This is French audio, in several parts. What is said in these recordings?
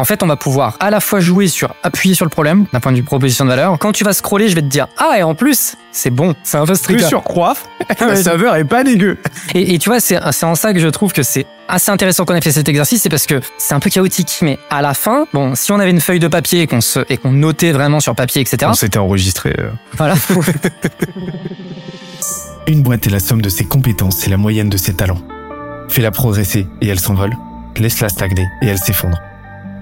En fait, on va pouvoir à la fois jouer sur appuyer sur le problème d'un point de vue proposition de valeur. Quand tu vas scroller, je vais te dire ah et en plus c'est bon, c'est un peu strict. Plus sur coiffe, le saveur est pas dégueu. Et, et tu vois, c'est c'est en ça que je trouve que c'est assez intéressant qu'on ait fait cet exercice, c'est parce que c'est un peu chaotique. Mais à la fin, bon, si on avait une feuille de papier et qu'on se et qu'on notait vraiment sur papier, etc. On s'était enregistré. euh. Voilà. Une boîte est la somme de ses compétences et la moyenne de ses talents. Fais-la progresser et elle s'envole. Laisse-la stagner et elle s'effondre.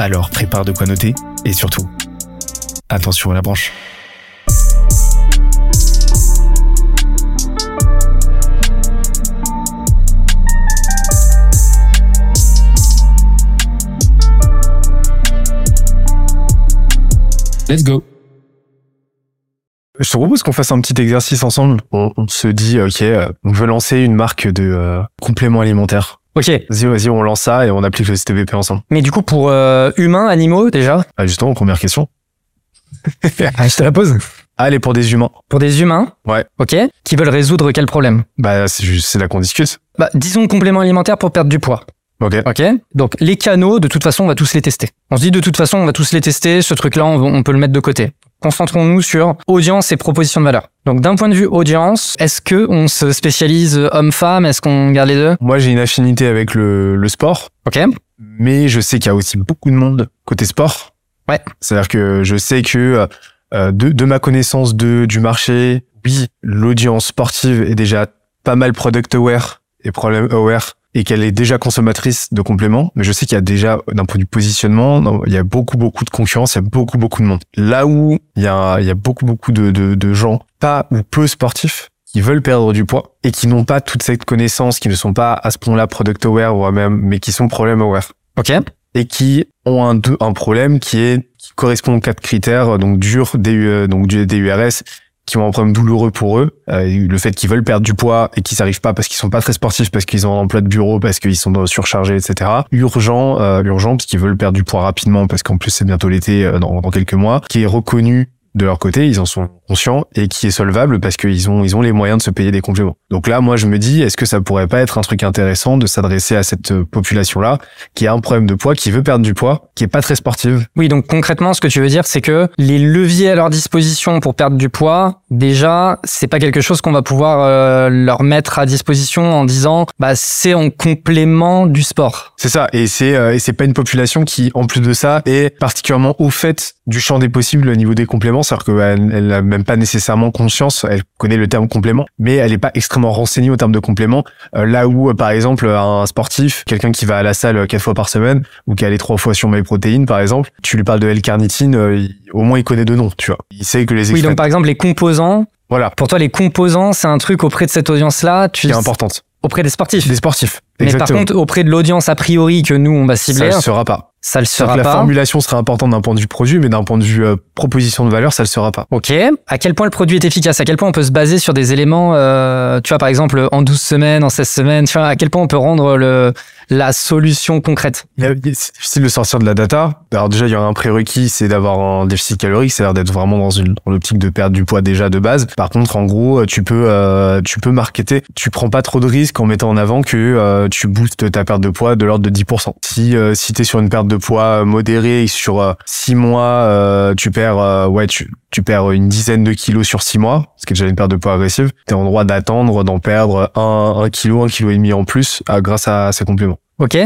Alors prépare de quoi noter et surtout, attention à la branche. Let's go. Je te propose qu'on fasse un petit exercice ensemble. On, on se dit, ok, euh, on veut lancer une marque de euh, compléments alimentaires. Ok. Vas-y, vas-y, on lance ça et on applique le STVP ensemble. Mais du coup, pour euh, humains, animaux, déjà, Ah, justement, première question. ah, je te la pose. Allez, pour des humains. Pour des humains, Ouais. ok, qui veulent résoudre quel problème? Bah, c'est juste, c'est là qu'on discute. Bah, disons complément alimentaire pour perdre du poids. Ok. Ok. Donc les canaux, de toute façon, on va tous les tester. On se dit de toute façon, on va tous les tester. Ce truc-là, on, on peut le mettre de côté. Concentrons-nous sur audience et proposition de valeur. Donc d'un point de vue audience, est-ce que on se spécialise homme-femme Est-ce qu'on garde les deux? Moi, j'ai une affinité avec le, le sport, Ok. mais je sais qu'il y a aussi beaucoup de monde côté sport. Ouais. C'est-à-dire que je sais que euh, de, de ma connaissance de, du marché, oui, l'audience sportive est déjà pas mal product aware et problème aware et qu'elle est déjà consommatrice de compléments, mais je sais qu'il y a déjà, d'un point de vue positionnement, il y a beaucoup, beaucoup de concurrence, il y a beaucoup, beaucoup de monde. Là où il y a, il y a beaucoup, beaucoup de, de, de gens, pas ou peu sportifs, qui veulent perdre du poids et qui n'ont pas toute cette connaissance, qui ne sont pas à ce point-là product aware ou même, mais qui sont problème aware Ok. et qui ont un, un problème qui est qui correspond aux quatre critères donc dur DU, donc du DURS qui ont un problème douloureux pour eux euh, le fait qu'ils veulent perdre du poids et qu'ils n'arrivent pas parce qu'ils sont pas très sportifs parce qu'ils ont un emploi de bureau parce qu'ils sont surchargés etc urgent euh, urgent parce qu'ils veulent perdre du poids rapidement parce qu'en plus c'est bientôt l'été euh, dans, dans quelques mois qui est reconnu de leur côté, ils en sont conscients et qui est solvable parce qu'ils ont ils ont les moyens de se payer des compléments. Donc là, moi, je me dis, est-ce que ça pourrait pas être un truc intéressant de s'adresser à cette euh, population-là qui a un problème de poids, qui veut perdre du poids, qui est pas très sportive? Oui, donc concrètement, ce que tu veux dire, c'est que les leviers à leur disposition pour perdre du poids, déjà, c'est pas quelque chose qu'on va pouvoir euh, leur mettre à disposition en disant, bah c'est en complément du sport. C'est ça, et c'est euh, et c'est pas une population qui, en plus de ça, est particulièrement au fait du champ des possibles au niveau des compléments, c'est-à-dire qu'elle elle a même pas nécessairement conscience, elle connaît le terme complément, mais elle est pas extrêmement renseignée au terme de complément. Euh, là où, euh, par exemple, un sportif, quelqu'un qui va à la salle euh, quatre fois par semaine ou qui allait trois fois sur MyProtein, par exemple, tu lui parles de L-carnitine, euh, au moins il connaît de nom, tu vois. Il sait que les Oui, extraits, donc par exemple, les composants, voilà, pour toi, les composants, c'est un truc auprès de cette audience-là, tu qui est importante. auprès des sportifs. Des sportifs, Mais par contre, auprès de l'audience a priori que nous on va ça cibler, le sera pas. Ça le sera que la pas. formulation sera importante d'un point de vue produit, mais d'un point de vue euh, proposition de valeur, ça le sera pas. Ok. À quel point le produit est efficace? À quel point on peut se baser sur des éléments, euh, tu vois, par exemple, en 12 semaines, en 16 semaines, tu vois, à quel point on peut rendre le, la solution concrète? C'est difficile de sortir de la data. Alors déjà, il y a un prérequis, c'est d'avoir un déficit calorique, c'est-à-dire d'être vraiment dans une dans l'optique de perdre du poids déjà de base. Par contre, en gros, tu peux euh, tu peux marketer. Tu prends pas trop de risques en mettant en avant que euh, tu boostes ta perte de poids de l'ordre de 10%. Si euh, si t'es sur une perte de poids modérée et sur 6 mois, euh, tu perds euh, ouais tu tu perds une dizaine de kilos sur 6 mois, ce qui est déjà une perte de poids agressive. T'es en droit d'attendre d'en perdre un, un kilo, un kilo et demi en plus euh, grâce à ces compléments. Ok.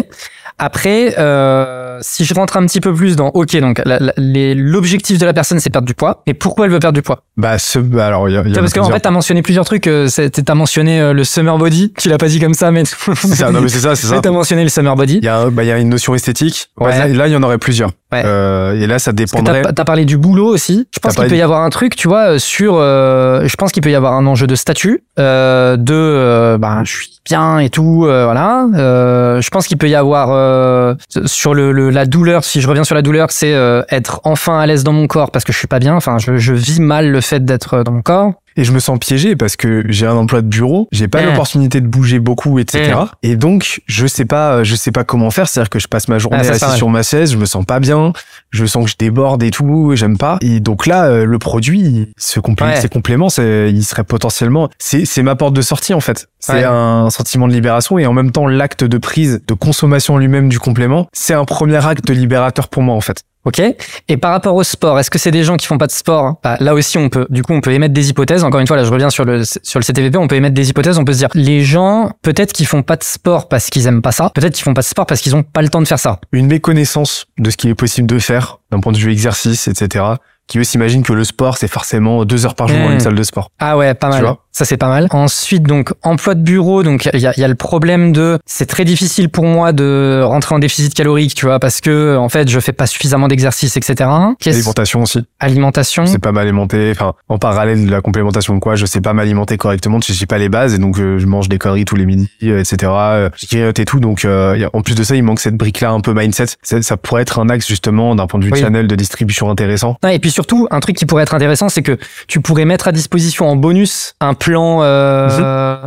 Après, euh, si je rentre un petit peu plus dans, ok, donc l'objectif de la personne c'est perdre du poids. Mais pourquoi elle veut perdre du poix Bah, ce, bah, alors, y a, y a Parce qu'en plusieurs- fait, t'as mentionné plusieurs trucs. euh, T'as mentionné euh, le summer body. Tu l'as pas dit comme ça, mais. c'est ça, non, mais c'est ça, c'est ça. T'as mentionné le summer body. Il y bah, y a une notion esthétique. Ouais. Bah, là, il y en aurait plusieurs. Ouais. Euh, et là, ça dépendrait. t'as, t'as parlé du boulot aussi. Je pense qu'il peut y avoir un truc, tu vois, euh, sur. euh, je pense qu'il peut y avoir un enjeu de statut, euh, de. ben, je suis bien et tout, euh, voilà. Euh, je pense qu'il peut y avoir euh, sur le, le- la douleur. Si je reviens sur la douleur, c'est euh, être enfin à l'aise dans mon corps parce que je suis pas bien. Enfin, je, je vis mal le fait d'être dans mon corps. Et je me sens piégé parce que j'ai un emploi de bureau, j'ai pas Mm. l'opportunité de bouger beaucoup, etc. Mm. Et donc, je sais pas, je sais pas comment faire. C'est-à-dire que je passe ma journée Ah, assis sur ma chaise, je me sens pas bien, je sens que je déborde et tout, j'aime pas. Et donc là, euh, le produit, ce Ouais. ces compléments, il serait potentiellement, c'est, c'est ma porte de sortie en fait. C'est Ouais. un sentiment de libération et en même temps, l'acte de prise, de consommation lui-même du complément, c'est un premier acte libérateur pour moi en fait. Ok. Et par rapport au sport, est-ce que c'est des gens qui font pas de sport? Bah, Là aussi, on peut, du coup, on peut émettre des hypothèses. Encore une fois, là, je reviens sur le sur le CTVP. On peut émettre des hypothèses. On peut se dire, les gens, peut-être qu'ils font pas de sport parce qu'ils aiment pas ça. Peut-être qu'ils font pas de sport parce qu'ils ont pas le temps de faire ça. une méconnaissance de ce qu'il est possible de faire d'un point de vue exercice, etc. Qui eux s'imaginent que le sport, c'est forcément deux heures par jour dans une salle de sport. Ah ouais, pas Tu mal. vois? Ça c'est pas mal. Ensuite, donc emploi de bureau. Donc il y a, y a le problème de, c'est très difficile pour moi de rentrer en déficit calorique, tu vois, parce que en fait, je fais pas suffisamment d'exercice, etc. Qu'est-ce- L'alimentation aussi. alimentation. Je sais pas m'alimenter. Enfin, en parallèle de la complémentation de quoi, je sais pas m'alimenter correctement. Je sais pas les bases et donc euh, je mange des conneries tous les midis, euh, etc. Euh, Je grignote et tout. Donc, euh, y a- en plus de ça, il manque cette brique-là un peu mindset. Ça, ça pourrait être un axe justement d'un point de vue Oui. channel de distribution intéressant. Ah, et puis surtout, un truc qui pourrait être intéressant, c'est que tu pourrais mettre à disposition en bonus un plan, euh,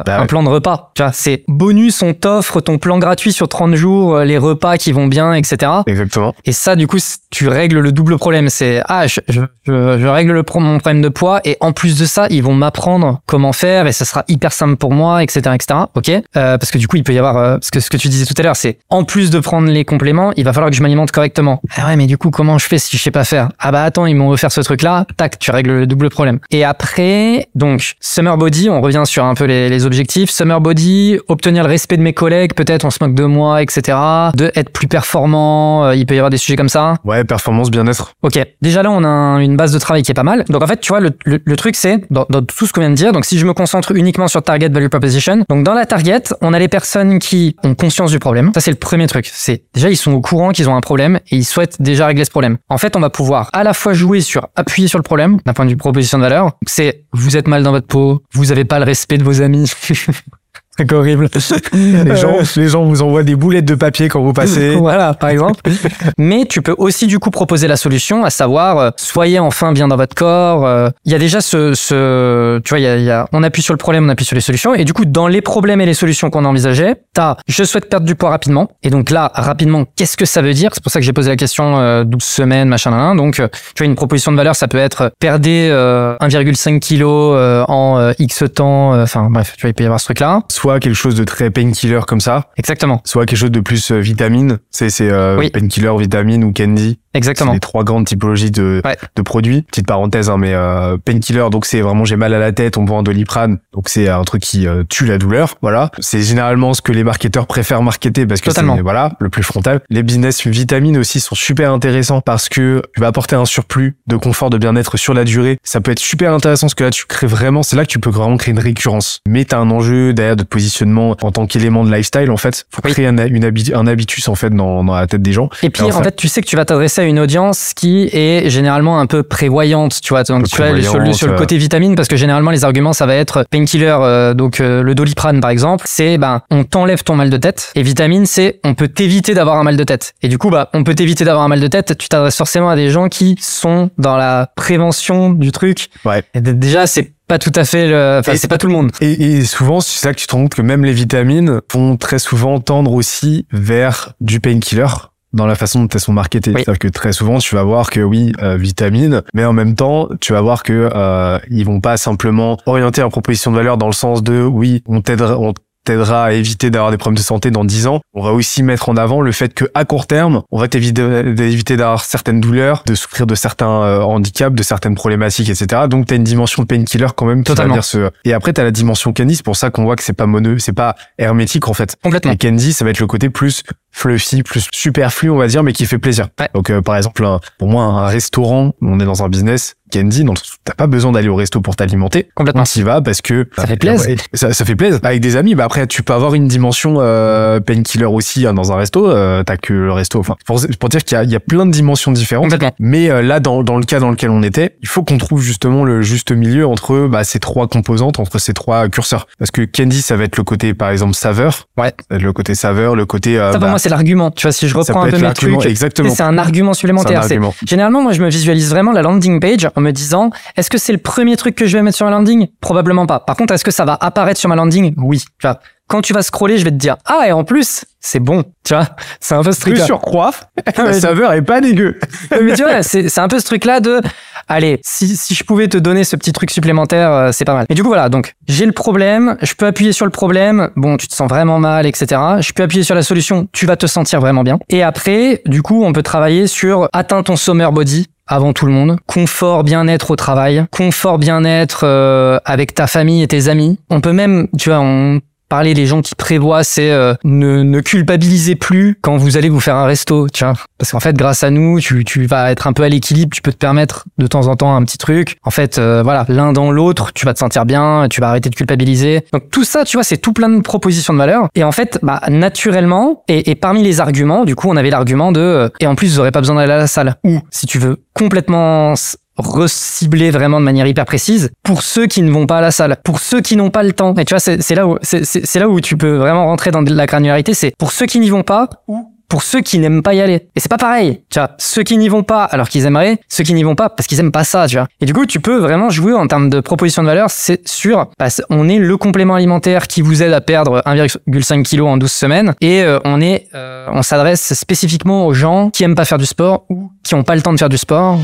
Bah un ouais. plan de repas. Tu vois, c'est bonus, on t'offre ton plan gratuit sur 30 jours, euh, les repas qui vont bien, etc. Exactement. Et ça, du coup, tu règles le double problème. C'est, ah, je, je, je, je règle le pro- mon problème de poids et en plus de ça, ils vont m'apprendre comment faire et ça sera hyper simple pour moi, etc., etc. Ok? Euh, parce que du coup, il peut y avoir, euh, parce que ce que tu disais tout à l'heure, c'est, en plus de prendre les compléments, il va falloir que je m'alimente correctement. Ah ouais, mais du coup, comment je fais si je sais pas faire? Ah bah attends, ils m'ont offert ce truc-là. Tac, tu règles le double problème. Et après, donc, Summer Body, on revient sur un peu les, les objectifs. Summer Body, obtenir le respect de mes collègues, peut-être on se moque de moi, etc. De être plus performant, euh, il peut y avoir des sujets comme ça. Ouais, performance, bien-être. Ok, déjà là on a un- une base de travail qui est pas mal. Donc en fait, tu vois, le, le, le truc c'est, dans, dans tout ce qu'on vient de dire, donc si je me concentre uniquement sur Target Value Proposition, donc dans la Target, on a les personnes qui ont conscience du problème. Ça c'est le premier truc. C'est déjà ils sont au courant qu'ils ont un problème et ils souhaitent déjà régler ce problème. En fait, on va pouvoir à la fois jouer sur appuyer sur le problème d'un point de vue proposition de valeur. C'est vous êtes mal dans votre peau, vous avez pas le respect de vos amis. C'est horrible. Les gens, les gens vous envoient des boulettes de papier quand vous passez. Voilà, par exemple. Mais tu peux aussi du coup proposer la solution, à savoir euh, soyez enfin bien dans votre corps. euh, Il y a déjà ce, ce tu vois, il y a, y a- on appuie sur le problème, on appuie sur les solutions, et du coup dans les problèmes et les solutions qu'on envisageait, t'as je souhaite perdre du poids rapidement. Et donc là, rapidement, qu'est-ce que ça veut dire? C'est pour ça que j'ai posé la question euh, 12 semaines, machin, nan. Donc, euh, tu vois, une proposition de valeur, ça peut être euh, perdez euh, 1,5 kg euh, en euh, X temps. euh, Enfin bref, tu vois, il peut y avoir ce truc-là. Soit quelque chose de très painkiller comme ça, Exactement, soit quelque chose de plus euh, vitamine. C'est, c'est euh, Oui. painkiller, vitamine ou candy. C'est exactement. les trois grandes typologies de, Ouais. de produits. Petite parenthèse, hein, mais euh, painkiller, donc c'est vraiment j'ai mal à la tête, on me vend un doliprane, donc c'est un truc qui euh, tue la douleur. Voilà, c'est généralement ce que les marketeurs préfèrent marketer parce que c'est voilà le plus frontal. Les business vitamines aussi sont super intéressants parce que tu vas apporter un surplus de confort, de bien-être sur la durée. Ça peut être super intéressant parce que là tu crées vraiment, c'est là que tu peux vraiment créer une récurrence. Mais t'as un enjeu derrière de positionnement en tant qu'élément de lifestyle en fait. Faut Oui. créer un, une habi- un habitus en fait dans, dans la tête des gens. Et puis, en fait- tu sais que tu vas t'adresser à une audience qui est généralement un peu prévoyante, tu vois. Donc, tu vois, sur le, sur le euh. côté vitamine, parce que généralement, les arguments, ça va être painkiller, euh, donc euh, le doliprane, par exemple, c'est, ben, on t'enlève ton mal de tête. Et vitamine, c'est, on peut t'éviter d'avoir un mal de tête. Et du coup, bah, on peut t'éviter d'avoir un mal de tête. Tu t'adresses forcément à des gens qui sont dans la prévention du truc. Ouais. Et déjà, c'est pas tout à fait le, enfin, c'est pas tout le monde. Et, et souvent, c'est ça que tu te rends compte que même les vitamines vont très souvent tendre aussi vers du painkiller dans la façon dont elles sont marketées. Oui. C'est-à-dire que très souvent, tu vas voir que oui, euh, vitamines, mais en même temps, tu vas voir que euh, ils vont pas simplement orienter leur proposition de valeur dans le sens de oui, on t'aidera, on t'aidera à éviter d'avoir des problèmes de santé dans 10 ans. On va aussi mettre en avant le fait que à court terme, on va t'éviter d'éviter d'avoir certaines douleurs, de souffrir de certains euh, handicaps, de certaines problématiques, etc. Donc t'as une dimension de painkiller quand même Totalement. se. Et après t'as la dimension candy, c'est pour ça qu'on voit que c'est pas moneux, c'est pas hermétique en fait. Complètement. Et candy, ça va être le côté plus fluffy, plus superflu, on va dire, mais qui fait plaisir. Ouais. Donc, euh, par exemple, un- pour moi, un restaurant, on est dans un business, Candy, dans le sens où t'as pas besoin d'aller au resto pour t'alimenter. Complètement. Tu y vas parce que Ça fait plaisir. Ouais, ça, ça fait plaisir avec des amis. Bah après, tu peux avoir une dimension euh, painkiller aussi hein, dans un resto. Euh, t'as que le resto. Enfin, pour, pour dire qu'il y y a plein de dimensions différentes. Complètement. Mais euh, là, dans, dans le cas dans lequel on était, il faut qu'on trouve justement le juste milieu entre bah, ces trois composantes, entre ces trois curseurs. Parce que candy, ça va être le côté, par exemple, saveur. Ouais. Le côté saveur, le côté. euh, Ça, pour bah, moi, c'est l'argument. Tu vois, si je reprends un peu mes trucs, Exactement. c'est un argument supplémentaire. Généralement, moi, je me visualise vraiment la landing page en me disant, est-ce que c'est le premier truc que je vais mettre sur ma landing? Probablement pas. Par contre, est-ce que ça va apparaître sur ma landing? Oui. Tu vois, quand tu vas scroller, je vais te dire, ah, et en plus, c'est bon. Tu vois, c'est un peu ce Plus truc-là. surcroît, la saveur est pas dégueu. Mais tu vois, c'est un peu ce truc-là de, allez, si, si je pouvais te donner ce petit truc supplémentaire, euh, c'est pas mal. Mais du coup, voilà, donc j'ai le problème, je peux appuyer sur le problème, bon, tu te sens vraiment mal, etc. Je peux appuyer sur la solution, tu vas te sentir vraiment bien. Et après, du coup, on peut travailler sur atteins ton summer body avant tout le monde, confort, bien-être au travail, confort, bien-être euh, avec ta famille et tes amis. On peut même, tu vois, on parler les gens qui prévoient, c'est euh, ne, ne culpabilisez plus quand vous allez vous faire un resto, tu vois. Parce qu'en fait, grâce à nous, tu, tu vas être un peu à l'équilibre, tu peux te permettre de temps en temps un petit truc. En fait, euh, voilà, l'un dans l'autre, tu vas te sentir bien, tu vas arrêter de culpabiliser. Donc tout ça, tu vois, c'est tout plein de propositions de valeur. Et en fait, bah, naturellement, et, et parmi les arguments, du coup, on avait l'argument de, euh, et en plus, vous n'aurez pas besoin d'aller à la salle. Ou, si tu veux complètement recibler vraiment de manière hyper précise pour ceux qui ne vont pas à la salle, pour ceux qui n'ont pas le temps. Et tu vois, c'est là où c'est- là où tu peux vraiment rentrer dans la granularité. C'est pour ceux qui n'y vont pas ou pour ceux qui n'aiment pas y aller. Et c'est pas pareil. Tu vois, ceux qui n'y vont pas alors qu'ils aimeraient, ceux qui n'y vont pas parce qu'ils aiment pas ça, tu vois. Et du coup, tu peux vraiment jouer en termes de proposition de valeur, c'est sûr, parce on est le complément alimentaire qui vous aide à perdre 1,5 kg en 12 semaines et euh, on est euh, on s'adresse spécifiquement aux gens qui aiment pas faire du sport ou qui ont pas le temps de faire du sport.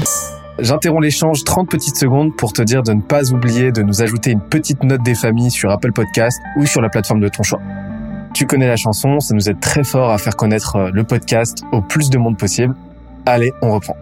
J'interromps l'échange 30 petites secondes pour te dire de ne pas oublier de nous ajouter une petite note des familles sur Apple Podcast ou sur la plateforme de ton choix. Tu connais la chanson, ça nous aide très fort à faire connaître euh, le podcast au plus de monde possible. Allez, on reprend.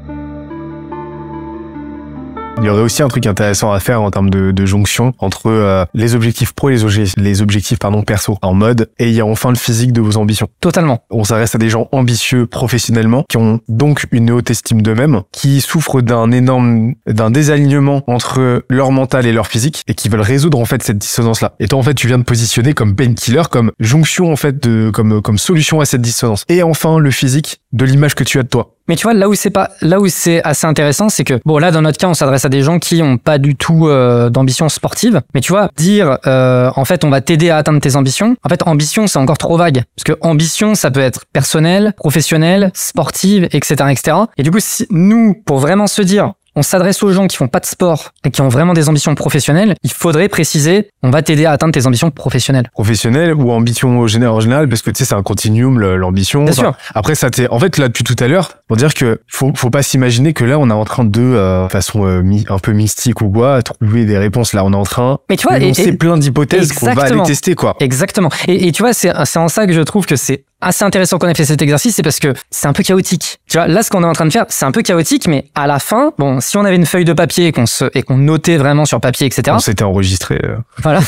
Il y aurait aussi un truc intéressant à faire en termes de, de jonction entre euh, les objectifs pro et les, obje- les objectifs pardon perso en mode et il y a enfin le physique de vos ambitions. Totalement. On s'adresse à des gens ambitieux professionnellement qui ont donc une haute estime d'eux-mêmes, qui souffrent d'un énorme d'un désalignement entre leur mental et leur physique et qui veulent résoudre en fait cette dissonance là. Et toi en fait tu viens de positionner comme painkiller, comme jonction en fait de comme comme solution à cette dissonance. Et enfin le physique de l'image que tu as de toi. Mais tu vois, là où c'est pas, là où c'est assez intéressant, c'est que bon, là dans notre cas, on s'adresse à des gens qui ont pas du tout euh, d'ambition sportive. Mais tu vois, dire euh, en fait, on va t'aider à atteindre tes ambitions. En fait, ambition, c'est encore trop vague parce que ambition, ça peut être personnel, professionnel, sportive, etc., etc. Et du coup, si nous, pour vraiment se dire on s'adresse aux gens qui font pas de sport et qui ont vraiment des ambitions professionnelles, il faudrait préciser, on va t'aider à atteindre tes ambitions professionnelles. Professionnel ou ambition au général, en général parce que tu sais c'est un continuum l'ambition. Bien Enfin, sûr. Après ça t'es en fait là depuis tout à l'heure pour dire que faut faut pas s'imaginer que là on est en train de euh, façon euh, mi- un peu mystique ou quoi trouver des réponses là on est en train Mais tu vois, et- plein d'hypothèses qu'on va aller tester quoi. Exactement. Et, et tu vois, c'est c'est en ça que je trouve que c'est assez intéressant qu'on ait fait cet exercice, c'est parce que c'est un peu chaotique. Tu vois, là, ce qu'on est en train de faire, c'est un peu chaotique, mais à la fin, bon, si on avait une feuille de papier et qu'on se et qu'on notait vraiment sur papier, etc. On s'était enregistré. euh. Voilà.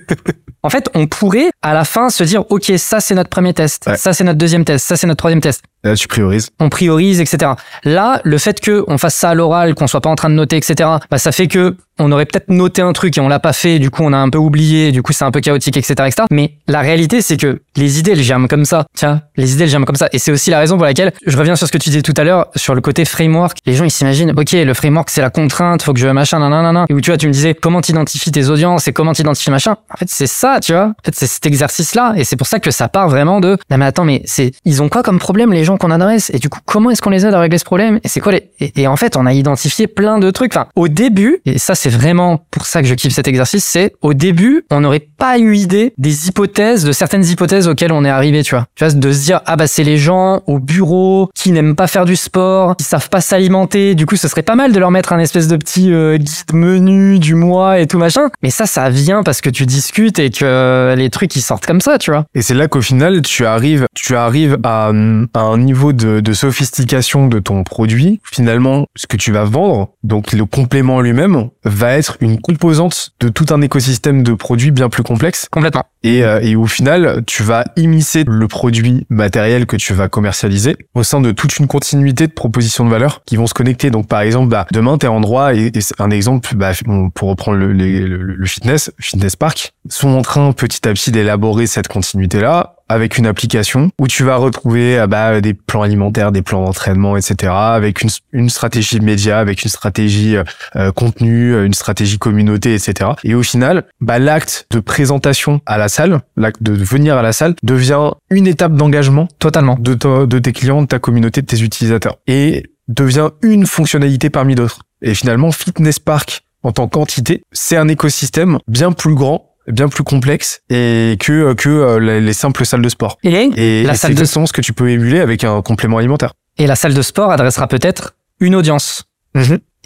en fait, on pourrait à la fin se dire, ok, ça c'est notre premier test, Ouais. ça c'est notre deuxième test, ça c'est notre troisième test. Là tu priorises. On priorise, etc. Là, le fait que on fasse ça à l'oral, qu'on soit pas en train de noter, etc. Bah, ça fait que on aurait peut-être noté un truc et on l'a pas fait, du coup on a un peu oublié, du coup c'est un peu chaotique, etc., etc. Mais la réalité, c'est que les idées, elles germent comme ça. Tiens, les idées, elles germent comme ça. Et c'est aussi la raison pour laquelle je reviens sur ce que tu disais tout à l'heure sur le côté framework. Les gens, ils s'imaginent, ok, le framework, c'est la contrainte, faut que je machin, nanana. Et où tu vois, tu me disais comment t'identifies tes audiences et comment t'identifies machin. En fait, c'est ça, tu vois. En fait, c'est cet exercice-là. Et c'est pour ça que ça part vraiment de, non mais attends, mais ils ont quoi comme problème les gens qu'on adresse? Et du coup, comment est-ce qu'on les aide à régler ce problème? Et c'est quoi les, et, et en fait, on a identifié plein de trucs. Enfin, au début, et ça c'est vraiment pour ça que je kiffe cet exercice, c'est au début, on n'aurait pas eu idée des hypothèses, de certaines hypothèses auxquelles on est arrivé, tu vois. Tu vois, de se dire, ah bah c'est les gens au bureau qui n'aiment pas faire du sport, qui savent pas s'alimenter. Du coup, ce serait pas mal de leur mettre un espèce de petit euh, guide menu du mois et tout machin. Mais ça, ça vient parce que tu discutes et que euh, les trucs ils sortent comme ça, tu vois. Et c'est là qu'au final, tu arrives, tu arrives à, hum, à un niveau de, de sophistication de ton produit. Finalement, ce que tu vas vendre, donc le complément lui-même, va être une composante de tout un écosystème de produits bien plus complexe. Complètement. Et, euh, et au final, tu vas immiscer le produit matériel que tu vas commercialiser au sein de toute une continuité de propositions de valeur qui vont se connecter. Donc, par exemple, bah, demain, tu es en droit, et, un exemple, bah, pour reprendre le, le fitness, Fitness Park, sont en train petit à petit d'élaborer cette continuité-là avec une application où tu vas retrouver ah bah, des plans alimentaires, des plans d'entraînement, etc. Avec une, une stratégie média, avec une stratégie euh, euh, contenu, euh, une stratégie communauté, etc. Et au final, bah, l'acte de présentation à la salle, l'acte de venir à la salle, devient une étape d'engagement Totalement. de, to- de tes clients, de ta communauté, de tes utilisateurs. Et devient une fonctionnalité parmi d'autres. Et finalement, Fitness Park, en tant qu'entité, c'est un écosystème bien plus grand, bien plus complexe et que, que euh, les, les simples salles de sport. Et, Et, La et salle de- ce que tu peux émuler avec un complément alimentaire. et la salle de sport adressera peut-être une audience.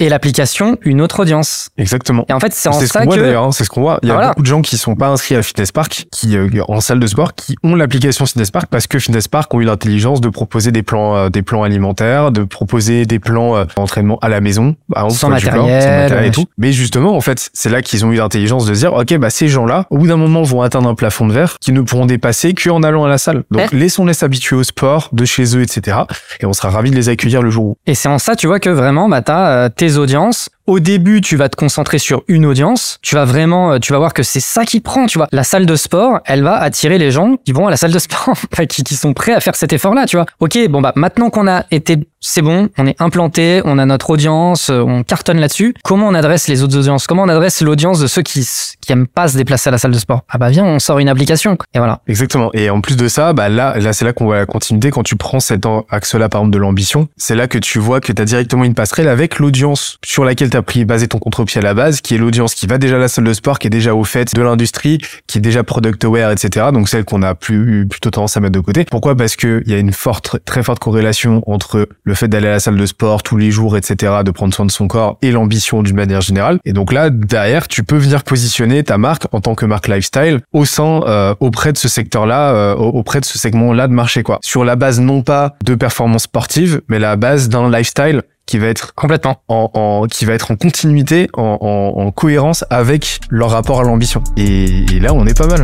Et l'application, une autre audience. Exactement. Et en fait, c'est en C'est ce ça qu'on voit que... d'ailleurs, hein, c'est ce qu'on voit. Il y a Ah, voilà. beaucoup de gens qui sont pas inscrits à Fitness Park, qui euh, en salle de sport, qui ont l'application Fitness Park parce que Fitness Park ont eu l'intelligence de proposer des plans, euh, des plans alimentaires, de proposer des plans euh, d'entraînement à la maison, exemple, Sans matériel, sans matériel et ouais. tout. Mais justement, en fait, c'est là qu'ils ont eu l'intelligence de se dire, ok, bah ces gens-là, au bout d'un moment, vont atteindre un plafond de verre qu'ils ne pourront dépasser qu'en allant à la salle. Donc Ouais. laissons-les s'habituer au sport de chez eux, etc. Et on sera ravis de les accueillir le jour où. Et c'est en ça, tu vois, que vraiment, bah, t'as euh, tes audiences. Au début, tu vas te concentrer sur une audience. Tu vas vraiment, euh, tu vas voir que c'est ça qui prend, tu vois. La salle de sport, elle va attirer les gens qui vont à la salle de sport, qui, qui sont prêts à faire cet effort-là, tu vois. Ok, bon bah maintenant qu'on a été, c'est bon, on est implanté, on a notre audience, euh, on cartonne là-dessus. Comment on adresse les autres audiences? Comment on adresse l'audience de ceux qui qui aiment pas se déplacer à la salle de sport? Ah bah viens, on sort une application. Et voilà. Exactement. Et en plus de ça, bah là, là, c'est là qu'on voit la continuité. Quand tu prends cet axe-là, par exemple, de l'ambition, c'est là que tu vois que tu as directement une passerelle avec l'audience sur laquelle tu as pris basé ton contre-pied à la base, qui est l'audience qui va déjà à la salle de sport, qui est déjà au fait de l'industrie, qui est déjà product aware, etc. Donc celle qu'on a plus plutôt tendance à mettre de côté. Pourquoi? Parce que il y a une forte, très forte corrélation entre le fait d'aller à la salle de sport tous les jours, etc., de prendre soin de son corps et l'ambition d'une manière générale. Et donc là, derrière, tu peux venir positionner ta marque en tant que marque lifestyle au sein, euh, auprès de ce secteur-là, euh, au- auprès de ce segment-là de marché, quoi. Sur la base non pas de performance sportive, mais la base d'un lifestyle qui va être Complètement. en, en- qui va être en continuité, en, en- en cohérence avec leur rapport à l'ambition. Et, et là, on est pas mal.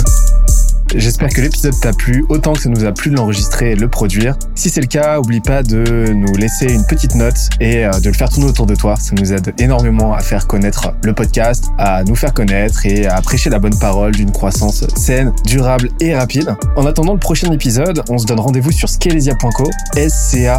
J'espère que l'épisode t'a plu autant que ça nous a plu de l'enregistrer et de le produire. Si c'est le cas, oublie pas de nous laisser une petite note et euh, de le faire tourner autour de toi. Ça nous aide énormément à faire connaître le podcast, à nous faire connaître et à prêcher la bonne parole d'une croissance saine, durable et rapide. En attendant le prochain épisode, on se donne rendez-vous sur scalesia.co, S-C-A-L-E-Z-I-A.co